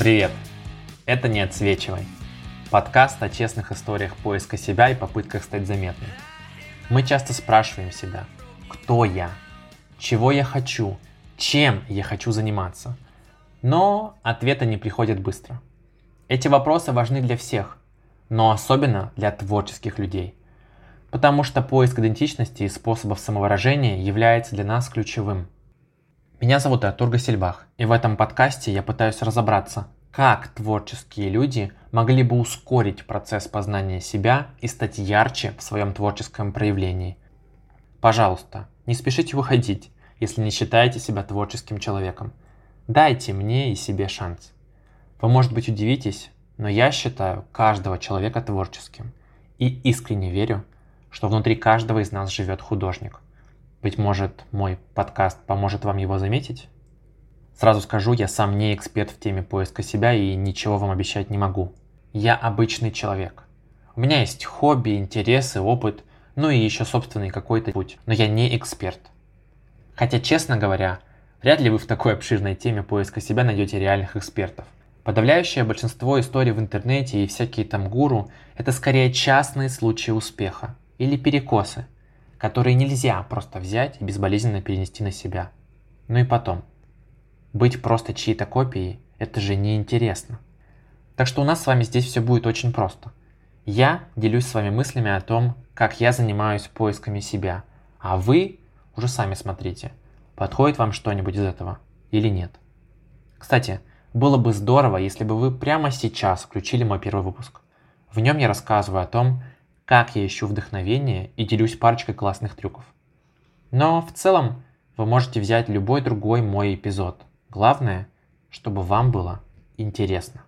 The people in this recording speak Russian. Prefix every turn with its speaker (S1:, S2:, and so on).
S1: Привет! Это «Не отсвечивай» – подкаст о честных историях поиска себя и попытках стать заметным. Мы часто спрашиваем себя, кто я, чего я хочу, чем я хочу заниматься. Но ответы не приходят быстро. Эти вопросы важны для всех, но особенно для творческих людей. Потому что поиск идентичности и способов самовыражения является для нас ключевым – меня зовут Артур Гасельбах, и в этом подкасте я пытаюсь разобраться, как творческие люди могли бы ускорить процесс познания себя и стать ярче в своем творческом проявлении. Пожалуйста, не спешите выходить, если не считаете себя творческим человеком. Дайте мне и себе шанс. Вы, может быть, удивитесь, но я считаю каждого человека творческим и искренне верю, что внутри каждого из нас живет художник – быть может, мой подкаст поможет вам его заметить? Сразу скажу, я сам не эксперт в теме поиска себя и ничего вам обещать не могу. Я обычный человек. У меня есть хобби, интересы, опыт, ну и еще собственный какой-то путь, но я не эксперт. Хотя, честно говоря, вряд ли вы в такой обширной теме поиска себя найдете реальных экспертов. Подавляющее большинство историй в интернете и всякие там гуру – это скорее частные случаи успеха или перекосы – которые нельзя просто взять и безболезненно перенести на себя. Ну и потом, быть просто чьей-то копией – это же неинтересно. Так что у нас с вами здесь все будет очень просто. Я делюсь с вами мыслями о том, как я занимаюсь поисками себя, а вы уже сами смотрите, подходит вам что-нибудь из этого или нет. Кстати, было бы здорово, если бы вы прямо сейчас включили мой первый выпуск. В нем я рассказываю о том, как я ищу вдохновение и делюсь парочкой классных трюков. Но в целом вы можете взять любой другой мой эпизод. Главное, чтобы вам было интересно.